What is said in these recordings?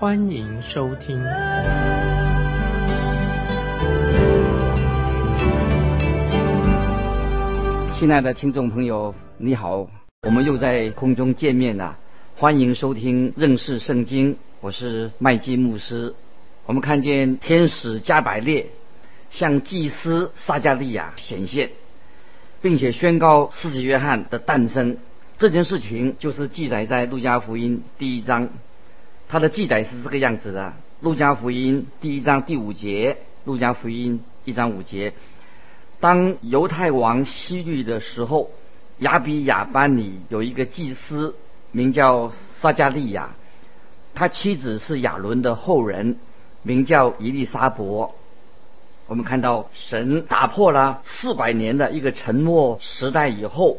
欢迎收听。亲爱的听众朋友，你好，我们又在空中见面了。欢迎收听认识圣经，我是麦基牧师。我们看见天使加百列向祭司撒加利亚显现，并且宣告世纪约翰的诞生。这件事情就是记载在路加福音第一章，它的记载是这个样子的：路加福音第一章第五节，路加福音一章五节。当犹太王希律的时候，亚比亚班里有一个祭司。名叫撒加利亚，他妻子是亚伦的后人，名叫伊丽莎伯。我们看到神打破了四百年的一个沉默时代以后，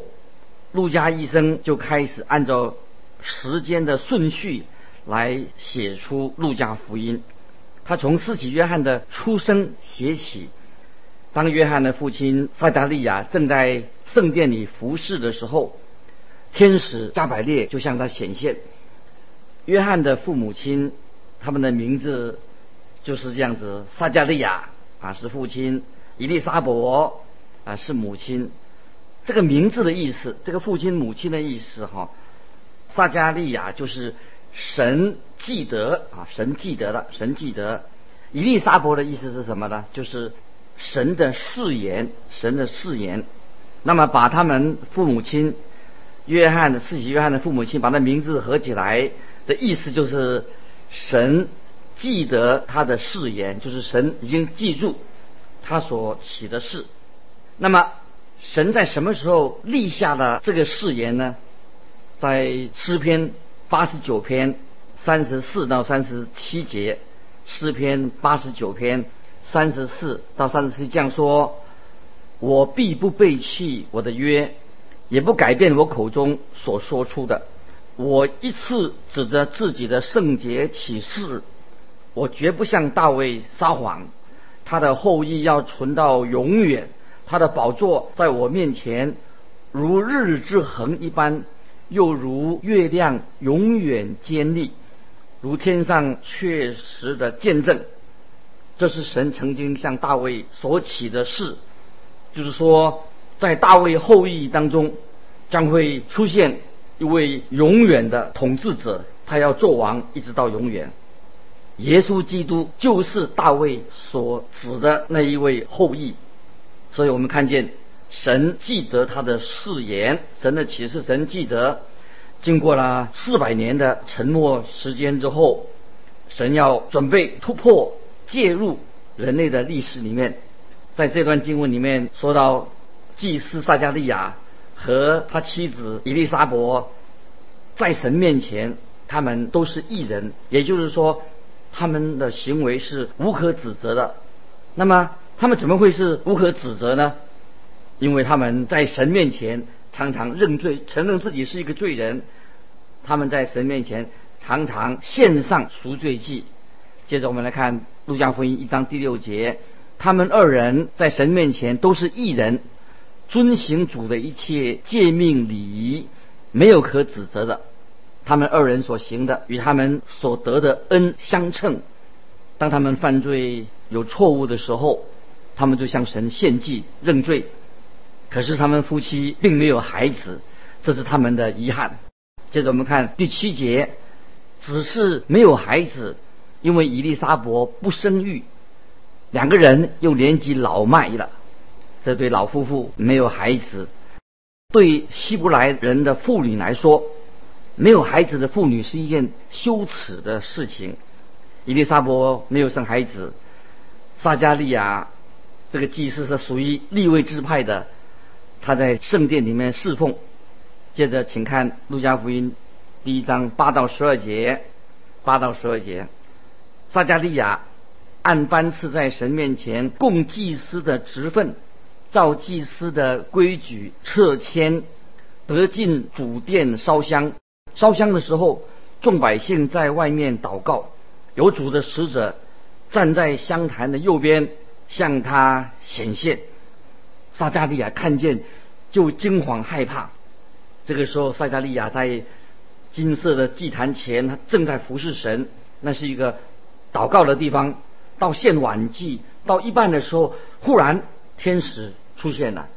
路加医生就开始按照时间的顺序来写出路加福音。他从四喜约翰的出生写起，当约翰的父亲撒加利亚正在圣殿里服侍的时候。天使加百列就向他显现。约翰的父母亲，他们的名字就是这样子：撒加利亚啊是父亲，伊丽莎伯啊是母亲。这个名字的意思，这个父亲母亲的意思哈，撒加利亚就是神记得啊，神记得的，神记得。伊丽莎伯的意思是什么呢？就是神的誓言，神的誓言。那么把他们父母亲。约翰的四喜约翰的父母亲把那名字合起来的意思就是神记得他的誓言，就是神已经记住他所起的誓。那么神在什么时候立下了这个誓言呢？在诗篇八十九篇三十四到三十七节，诗篇八十九篇三十四到三十七这样说：我必不背弃我的约。也不改变我口中所说出的。我一次指着自己的圣洁起誓，我绝不向大卫撒谎。他的后裔要存到永远，他的宝座在我面前如日之恒一般，又如月亮永远坚立，如天上确实的见证。这是神曾经向大卫所起的誓，就是说。在大卫后裔当中，将会出现一位永远的统治者，他要做王一直到永远。耶稣基督就是大卫所指的那一位后裔，所以我们看见神记得他的誓言，神的启示，神记得。经过了四百年的沉默时间之后，神要准备突破介入人类的历史里面，在这段经文里面说到。祭司撒加利亚和他妻子伊丽莎伯在神面前，他们都是异人，也就是说，他们的行为是无可指责的。那么，他们怎么会是无可指责呢？因为他们在神面前常常认罪，承认自己是一个罪人。他们在神面前常常献上赎罪祭。接着，我们来看路加福音一章第六节：他们二人在神面前都是异人。遵行主的一切诫命礼仪，没有可指责的。他们二人所行的与他们所得的恩相称。当他们犯罪有错误的时候，他们就向神献祭认罪。可是他们夫妻并没有孩子，这是他们的遗憾。接着我们看第七节，只是没有孩子，因为伊丽莎伯不生育，两个人又年纪老迈了。这对老夫妇没有孩子，对希伯来人的妇女来说，没有孩子的妇女是一件羞耻的事情。伊丽莎伯没有生孩子，撒加利亚这个祭司是属于立位支派的，他在圣殿里面侍奉。接着，请看路加福音第一章八到十二节，八到十二节，撒加利亚按班次在神面前供祭司的职分，照祭司的规矩撤迁，得进主殿烧香。烧香的时候，众百姓在外面祷告，有主的使者站在香坛的右边，向他显现。撒加利亚看见，就惊惶害怕。这个时候，撒加利亚在金色的祭坛前，他正在服侍神，那是一个祷告的地方。到献晚祭到一半的时候，忽然天使出现了。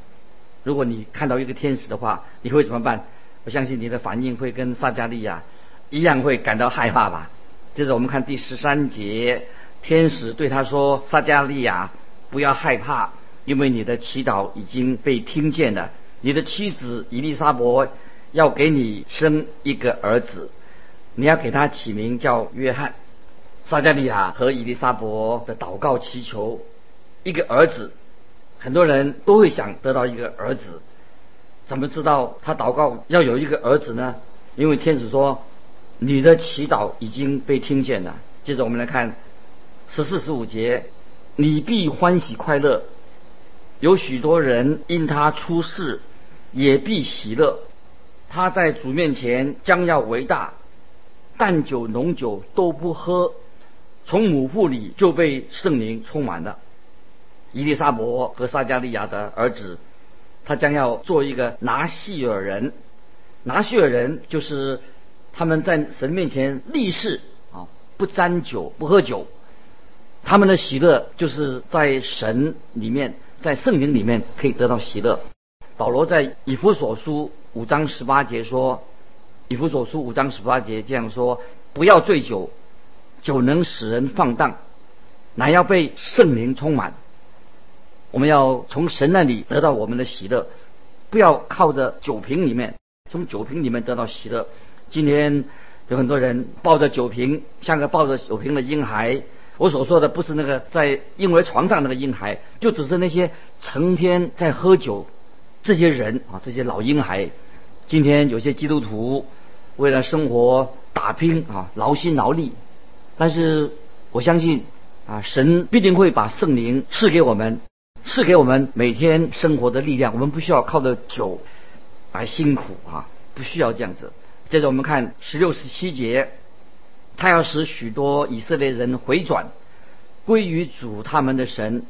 如果你看到一个天使的话，你会怎么办？我相信你的反应会跟撒加利亚一样，会感到害怕吧。接着我们看第十三节，天使对他说：“撒加利亚，不要害怕，因为你的祈祷已经被听见了。你的妻子伊丽莎伯要给你生一个儿子，你要给他起名叫约翰。”撒加利亚和伊丽莎伯的祷告祈求一个儿子，很多人都会想得到一个儿子。怎么知道他祷告要有一个儿子呢？因为天使说你的祈祷已经被听见了。接着我们来看十四十五节，你必欢喜快乐，有许多人因他出世也必喜乐。他在主面前将要为大，淡酒浓酒都不喝。从母腹里就被圣灵充满了。伊丽莎伯和撒加利亚的儿子，他将要做一个拿细尔人。拿细尔人就是他们在神面前立誓啊，不沾酒，不喝酒。他们的喜乐就是在神里面，在圣灵里面可以得到喜乐。保罗在以弗所书五章十八节说：“以弗所书五章十八节这样说，不要醉酒。”酒能使人放荡，乃要被圣灵充满。我们要从神那里得到我们的喜乐，不要靠着酒瓶里面，从酒瓶里面得到喜乐。今天有很多人抱着酒瓶，像个抱着酒瓶的婴孩。我所说的不是那个在婴儿床上那个婴孩，就只是那些成天在喝酒这些人啊，这些老婴孩。今天有些基督徒为了生活打拼啊，劳心劳力。但是我相信啊，神必定会把圣灵赐给我们，赐给我们每天生活的力量。我们不需要靠着酒来辛苦啊，不需要这样子。接着我们看十六十七节，他要使许多以色列人回转归于主他们的神，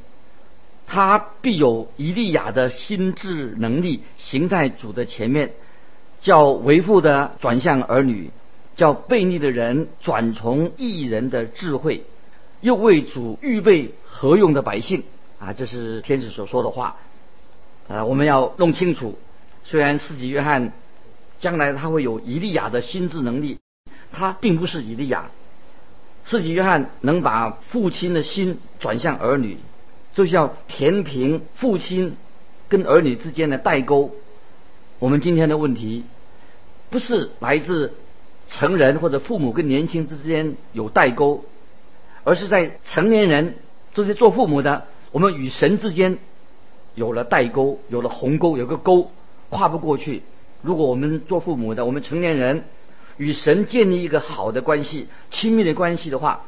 他必有以利亚的心智能力行在主的前面，叫为父的转向儿女。叫悖逆的人转从异人的智慧，又为主预备何用的百姓啊！这是天使所说的话。呃，我们要弄清楚，虽然四级约翰将来他会有以利亚的心智能力，他并不是以利亚。四级约翰能把父亲的心转向儿女，就像填平父亲跟儿女之间的代沟。我们今天的问题不是来自。成人或者父母跟年轻之间有代沟，而是在成年人这些做父母的，我们与神之间有了代沟，有了鸿沟，有个沟跨不过去。如果我们做父母的，我们成年人与神建立一个好的关系、亲密的关系的话，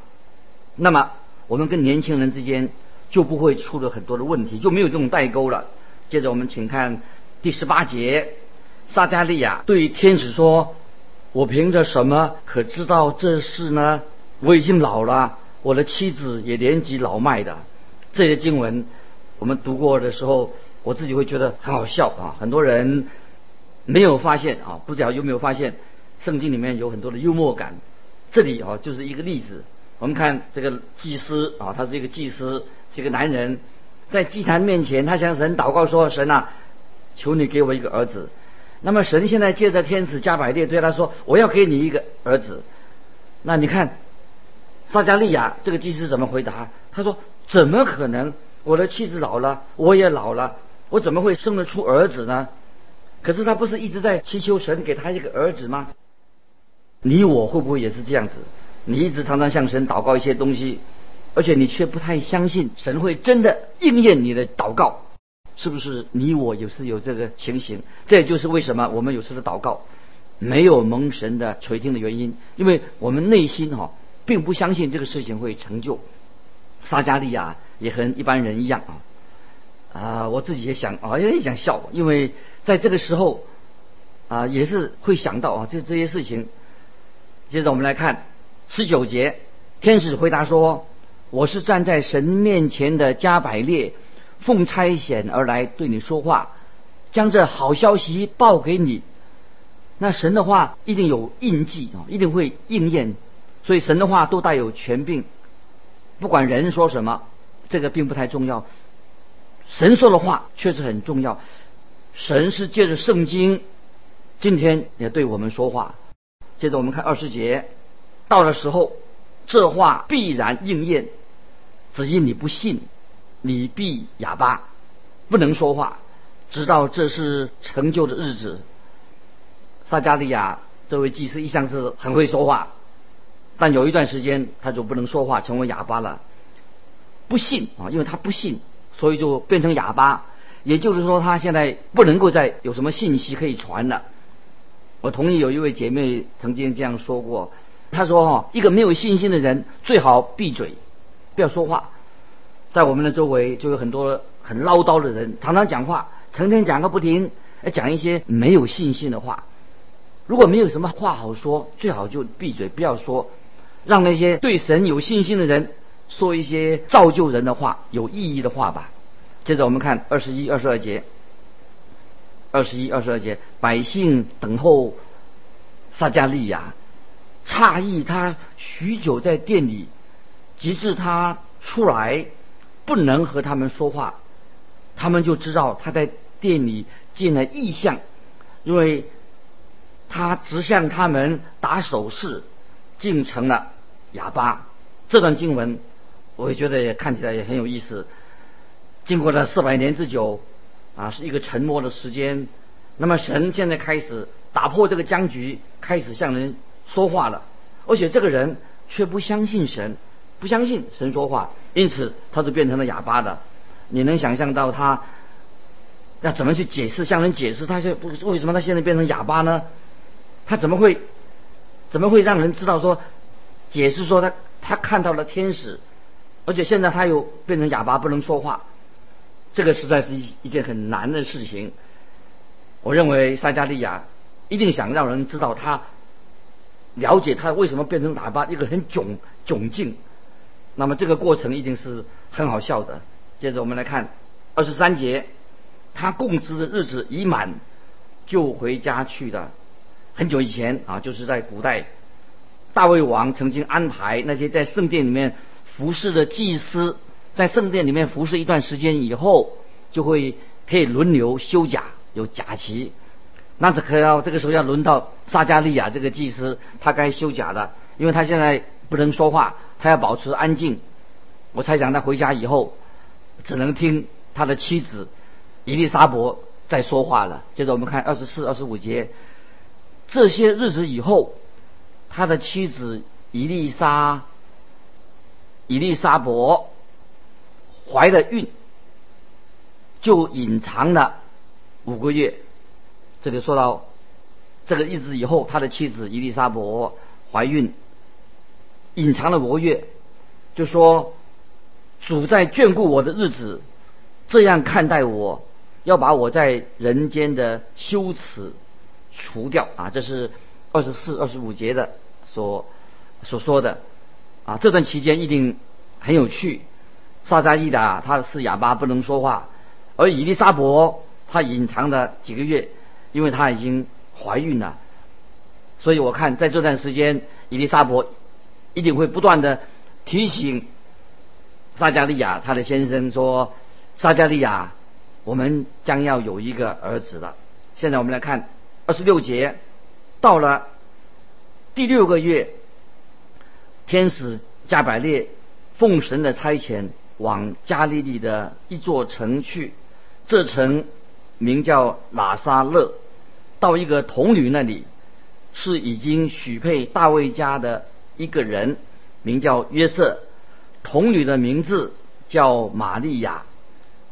那么我们跟年轻人之间就不会出了很多的问题，就没有这种代沟了。接着我们请看第十八节，撒加利亚对天使说。我凭着什么可知道这事呢？我已经老了，我的妻子也年纪老迈的。这些经文我们读过的时候，我自己会觉得很好笑啊。很多人没有发现啊，不知道有没有发现，圣经里面有很多的幽默感。这里啊就是一个例子。我们看这个祭司啊，他是一个祭司，是一个男人，在祭坛面前，他向神祷告说：“神啊，求你给我一个儿子。”那么神现在借着天使加百列对他说：“我要给你一个儿子。”那你看，撒加利亚这个祭司怎么回答？他说：“怎么可能？我的妻子老了，我也老了，我怎么会生得出儿子呢？”可是他不是一直在祈求神给他一个儿子吗？你我会不会也是这样子？你一直常常向神祷告一些东西，而且你却不太相信神会真的应验你的祷告。是不是你我有时有这个情形？这也就是为什么我们有时的祷告没有蒙神的垂听的原因，因为我们内心哈并不相信这个事情会成就。撒加利亚也和一般人一样啊。啊，我自己也想啊，也想笑，因为在这个时候啊，也是会想到啊，这这些事情。接着我们来看十九节，天使回答说：“我是站在神面前的加百列，奉差遣而来对你说话，将这好消息报给你。那神的话一定有印记啊，一定会应验。所以神的话都带有权柄，不管人说什么，这个并不太重要。”神说的话确实很重要。神是借着圣经，今天也对我们说话。接着我们看二十节，到了时候，这话必然应验。只因你不信，你必哑巴，不能说话，直到这是成就的日子。撒加利亚这位祭司一向是很会说话，但有一段时间他就不能说话，成为哑巴了。不信啊，因为他不信。所以就变成哑巴，也就是说他现在不能够再有什么信息可以传了。我同意有一位姐妹曾经这样说过，她说：“哈，一个没有信心的人最好闭嘴，不要说话。”在我们的周围就有很多很唠叨的人，常常讲话，成天讲个不停，讲一些没有信心的话。如果没有什么话好说，最好就闭嘴，不要说，让那些对神有信心的人。说一些造就人的话，有意义的话吧。接着我们看二十一、二十二节。二十一、二十二节，百姓等候撒加利亚，诧异他许久在店里，直至他出来，不能和他们说话，他们就知道他在店里见了异象，因为他直向他们打手势，竟成了哑巴。这段经文。我也觉得也看起来也很有意思。经过了四百年之久，啊，是一个沉默的时间。那么神现在开始打破这个僵局，开始向人说话了。而且这个人却不相信神，不相信神说话，因此他就变成了哑巴的。你能想象到他要怎么去解释，向人解释他现为什么他现在变成哑巴呢？他怎么会怎么会让人知道说解释说他他看到了天使？而且现在他又变成哑巴，不能说话，这个实在是一一件很难的事情。我认为撒加利亚一定想让人知道他了解他为什么变成喇叭，一个很窘窘境。那么这个过程一定是很好笑的。接着我们来看二十三节，他供职的日子已满，就回家去了。很久以前啊，就是在古代，大卫王曾经安排那些在圣殿里面。服侍的祭司在圣殿里面服侍一段时间以后，就会可以轮流修甲，有甲旗。那这可要这个时候要轮到撒加利亚这个祭司，他该修甲的，因为他现在不能说话，他要保持安静。我猜想他回家以后，只能听他的妻子伊丽莎伯在说话了。接着我们看二十四、二十五节，这些日子以后，他的妻子伊丽莎。伊丽莎伯怀了孕，就隐藏了五个月。这里说到这个日子以后，他的妻子伊丽莎伯怀孕，隐藏了五个月，就说主在眷顾我的日子，这样看待我，要把我在人间的羞耻除掉啊！这是二十四、二十五节的所所说的。啊，这段期间一定很有趣。撒迦利达他是哑巴，不能说话；而伊丽莎伯她隐藏了几个月，因为她已经怀孕了。所以我看在这段时间，伊丽莎伯一定会不断的提醒撒加利亚他的先生说：“撒加利亚，我们将要有一个儿子了。”现在我们来看二十六节，到了第六个月。天使加百列奉神的差遣，往加利利的一座城去。这城名叫拉沙勒。到一个童女那里，是已经许配大卫家的一个人，名叫约瑟。童女的名字叫玛利亚。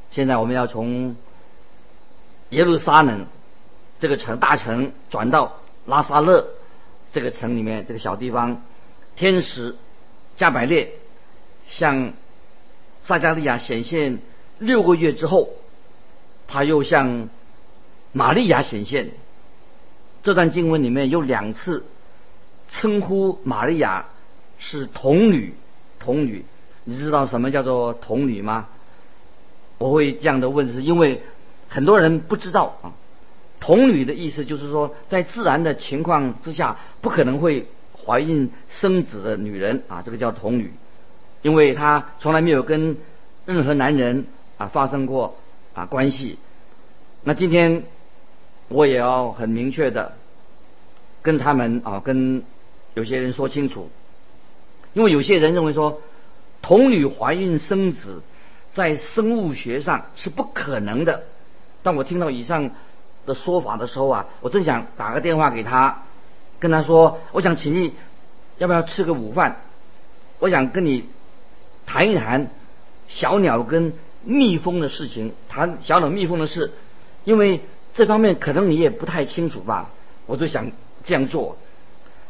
现在我们要从耶路撒冷这个城大城转到拉萨勒这个城里面这个小地方。天使加百列向撒加利亚显现六个月之后，他又向玛利亚显现。这段经文里面有两次称呼玛利亚是童女，童女。你知道什么叫做童女吗？我会这样的问，是因为很多人不知道啊。童女的意思就是说，在自然的情况之下，不可能会怀孕生子的女人啊，这个叫童女，因为她从来没有跟任何男人啊发生过啊关系。那今天我也要很明确的跟他们啊，跟有些人说清楚，因为有些人认为说，童女怀孕生子在生物学上是不可能的。当我听到以上。的说法的时候啊，我正想打个电话给他，跟他说，我想请你，要不要吃个午饭？我想跟你谈一谈小鸟跟蜜蜂的事情，谈小鸟蜜蜂的事，因为这方面可能你也不太清楚吧。我就想这样做，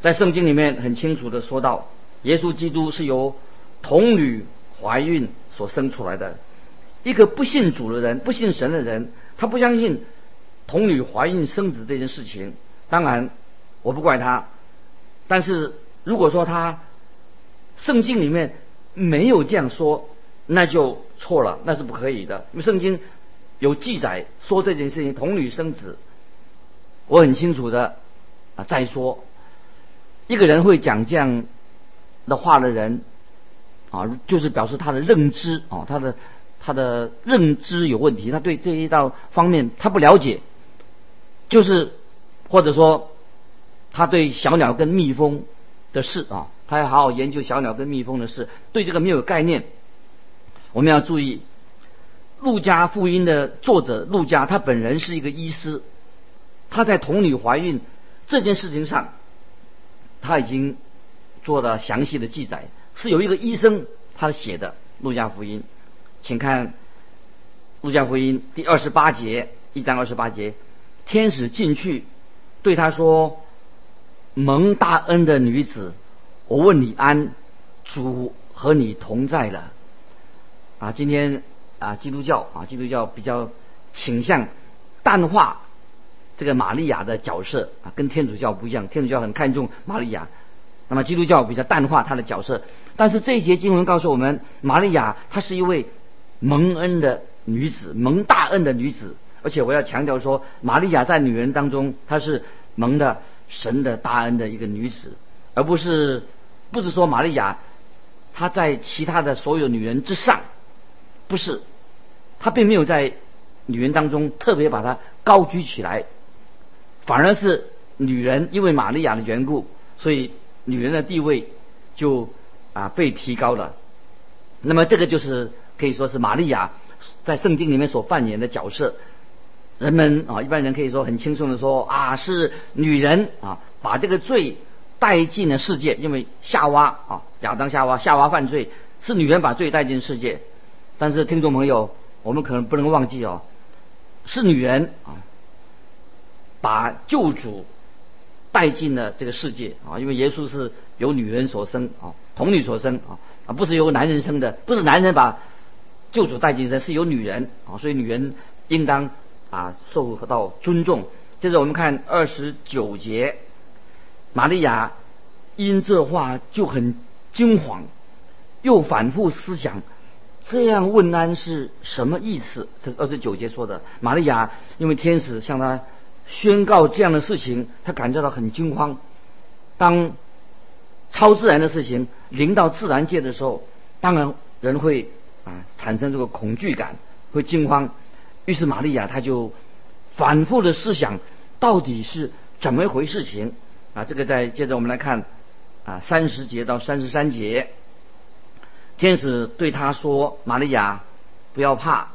在圣经里面很清楚的说到，耶稣基督是由童女怀孕所生出来的，一个不信主的人，不信神的人，他不相信。童女怀孕生子这件事情，当然我不怪他，但是如果说他圣经里面没有这样说，那就错了，那是不可以的。因为圣经有记载说这件事情，童女生子，我很清楚的啊。再说，一个人会讲这样的话的人啊，就是表示他的认知啊，他的他的认知有问题，他对这一道方面他不了解。就是，或者说，他对小鸟跟蜜蜂的事啊，他要好好研究小鸟跟蜜蜂的事，对这个没有概念。我们要注意，《路加福音》的作者路加，他本人是一个医师，他在童女怀孕这件事情上，他已经做了详细的记载，是有一个医生他写的《路加福音》，请看《路加福音》第二十八节，一章二十八节。天使进去，对他说：“蒙大恩的女子，我问你安，主和你同在了。”啊，今天啊，基督教啊，基督教比较倾向淡化这个玛利亚的角色啊，跟天主教不一样。天主教很看重玛利亚，那么基督教比较淡化她的角色。但是这一节经文告诉我们，玛利亚她是一位蒙恩的女子，蒙大恩的女子。而且我要强调说，玛利亚在女人当中，她是蒙的神的大恩的一个女子，而不是不是说玛利亚她在其他的所有女人之上，不是，她并没有在女人当中特别把她高举起来，反而是女人因为玛利亚的缘故，所以女人的地位就啊被提高了。那么这个就是可以说是玛利亚在圣经里面所扮演的角色。人们啊，一般人可以说很轻松的说啊，是女人啊，把这个罪带进了世界，因为夏娃啊，亚当夏娃夏娃犯罪，是女人把罪带进世界。但是听众朋友，我们可能不能忘记哦，是女人啊，把救主带进了这个世界啊，因为耶稣是由女人所生啊，童女所生啊，啊不是由男人生的，不是男人把救主带进生，是由女人啊，所以女人应当。啊，受到尊重。接着我们看二十九节，玛利亚因这话就很惊慌，又反复思想，这样问安是什么意思？这是二十九节说的。玛利亚因为天使向她宣告这样的事情，她感觉到很惊慌。当超自然的事情临到自然界的时候，当然人会啊产生这个恐惧感，会惊慌。于是玛利亚她就反复的思想，到底是怎么一回事情啊？这个再接着我们来看啊，三十节到三十三节，天使对他说：“玛利亚，不要怕，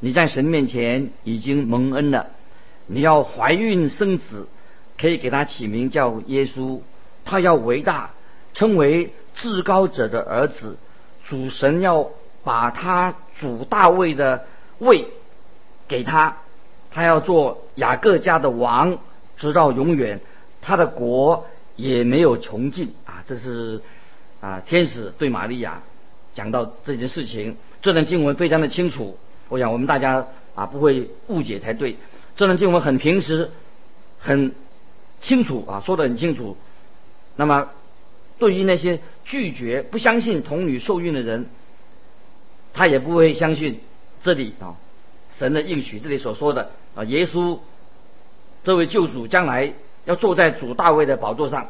你在神面前已经蒙恩了。你要怀孕生子，可以给他起名叫耶稣。他要伟大，称为至高者的儿子。主神要把他主大卫的位。”给他，他要做雅各家的王，直到永远，他的国也没有穷尽啊！这是啊，天使对玛利亚讲到这件事情。这段经文非常的清楚，我想我们大家啊不会误解才对。这段经文很平时，很清楚啊，说的很清楚。那么对于那些拒绝、不相信童女受孕的人，他也不会相信这里啊神的应许，这里所说的啊耶稣这位救主将来要坐在主大卫的宝座上。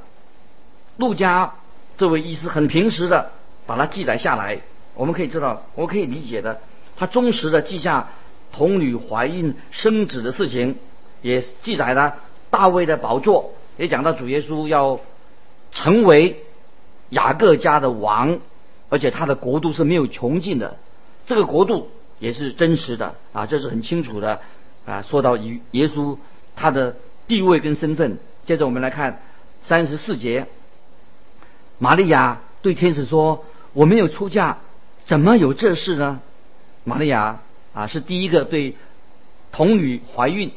路加这位医师很平时的把它记载下来，我们可以知道，我可以理解的，他忠实的记下童女怀孕生子的事情，也记载了大卫的宝座，也讲到主耶稣要成为雅各家的王，而且他的国度是没有穷尽的，这个国度也是真实的啊，这是很清楚的啊。说到与耶稣他的地位跟身份，接着我们来看三十四节。玛利亚对天使说：“我没有出嫁，怎么有这事呢？”玛利亚啊，是第一个对童女怀孕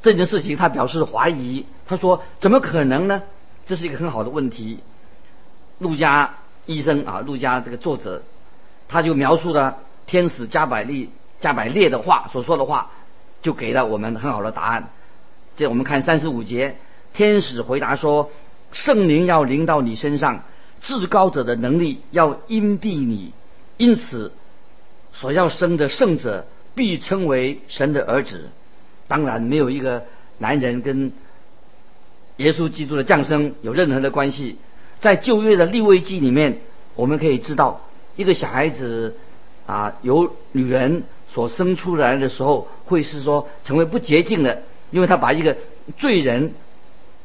这件事情，她表示怀疑。她说：“怎么可能呢？”这是一个很好的问题。陆家医生啊，陆家这个作者，他就描述了天使加百利、加百列的话所说的话，就给了我们很好的答案。这我们看三十五节，天使回答说。圣灵要临到你身上，至高者的能力要荫蔽你，因此所要生的圣者必称为神的儿子。当然，没有一个男人跟耶稣基督的降生有任何的关系。在旧约的立位记里面，我们可以知道，一个小孩子啊，由女人所生出来的时候，会是说成为不洁净的，因为他把一个罪人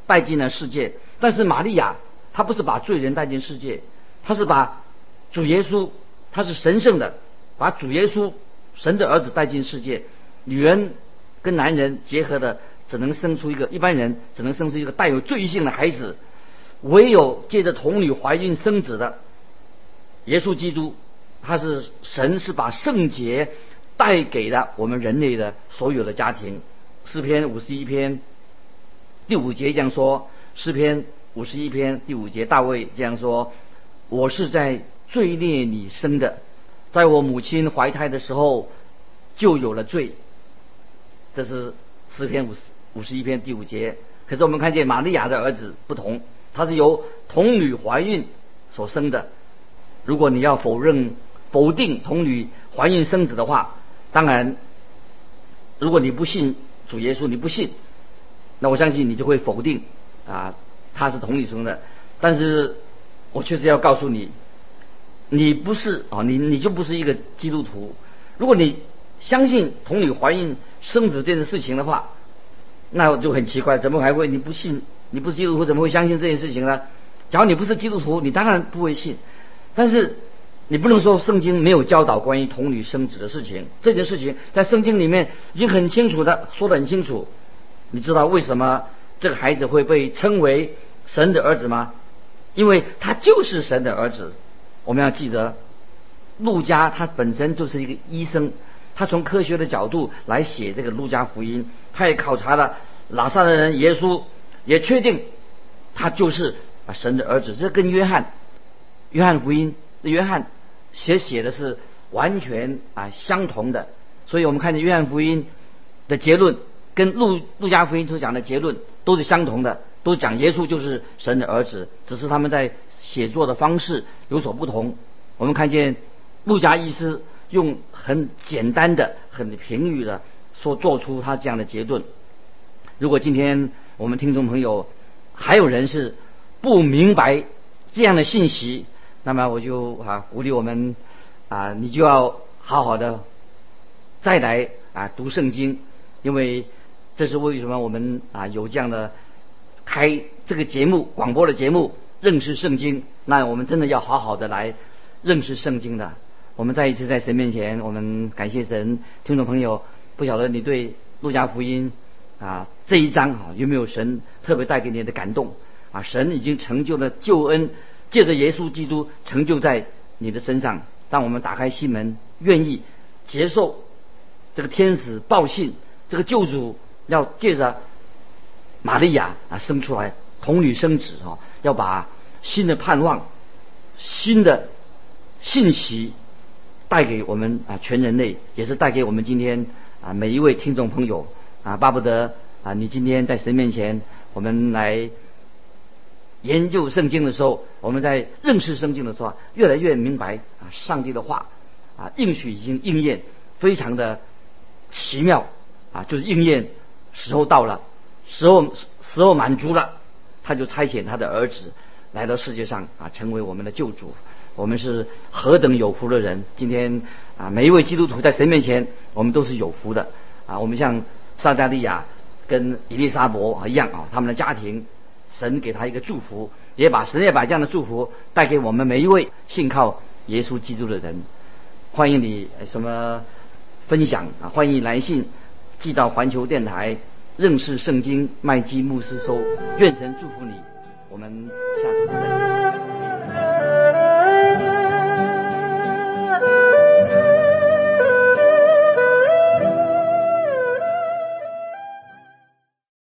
带进了世界。但是玛利亚，她不是把罪人带进世界，她是把主耶稣，他是神圣的，把主耶稣神的儿子带进世界。女人跟男人结合的，只能生出一个一般人只能生出一个带有罪性的孩子。唯有借着童女怀孕生子的耶稣基督，他是神是把圣洁带给了我们人类的所有的家庭。诗篇五十一篇第五节这样说。诗篇五十一篇第五节，大卫这样说：“我是在罪孽里生的，在我母亲怀胎的时候就有了罪。”这是诗篇五十五十一篇第五节。可是我们看见玛利亚的儿子不同，他是由童女怀孕所生的。如果你要否认、否定童女怀孕生子的话，当然，如果你不信主耶稣，你不信，那我相信你就会否定。啊，他是同理生的，但是我确实要告诉你，你不是啊，你你就不是一个基督徒。如果你相信童女怀孕生子这件事情的话，那就很奇怪，怎么还会你不信？你不是基督徒，怎么会相信这件事情呢？假如你不是基督徒，你当然不会信。但是你不能说圣经没有教导关于童女生子的事情，这件事情在圣经里面已经很清楚的说得很清楚。你知道为什么？这个孩子会被称为神的儿子吗？因为他就是神的儿子。我们要记得，路加他本身就是一个医生，他从科学的角度来写这个路加福音，他也考察了拉萨的人耶稣，也确定他就是啊神的儿子。这跟约翰，约翰福音，约翰写写的是完全啊相同的。所以我们看见约翰福音的结论跟路路加福音所讲的结论。都是相同的，都讲耶稣就是神的儿子，只是他们在写作的方式有所不同。我们看见路加医师用很简单的、很平语的说做出他这样的结论。如果今天我们听众朋友还有人是不明白这样的信息，那么我就啊鼓励我们啊，你就要好好的再来啊读圣经，因为。这是为什么我们啊有这样的开这个节目广播的节目认识圣经？那我们真的要好好的来认识圣经的。我们再一次在神面前，我们感谢神。听众朋友，不晓得你对路加福音啊这一章啊有没有神特别带给你的感动啊？神已经成就了救恩，借着耶稣基督成就在你的身上。当我们打开心门，愿意接受这个天使报信，这个救主。要借着玛利亚啊生出来童女生子啊，要把新的盼望、新的信息带给我们啊全人类，也是带给我们今天啊每一位听众朋友啊，巴不得啊你今天在神面前，我们来研究圣经的时候，我们在认识圣经的时候，越来越明白啊上帝的话啊应许已经应验，非常的奇妙啊，就是应验时候到了，时候时候满足了，他就差遣他的儿子来到世界上啊，成为我们的救主。我们是何等有福的人！今天啊，每一位基督徒在神面前，我们都是有福的啊。我们像撒加利亚跟伊丽莎伯一样啊，他们的家庭，神给他一个祝福，也把神也把这样的祝福带给我们每一位信靠耶稣基督的人。欢迎你什么分享啊？欢迎来信寄到环球电台认识圣经麦基牧师收。愿神祝福你，我们下次再见。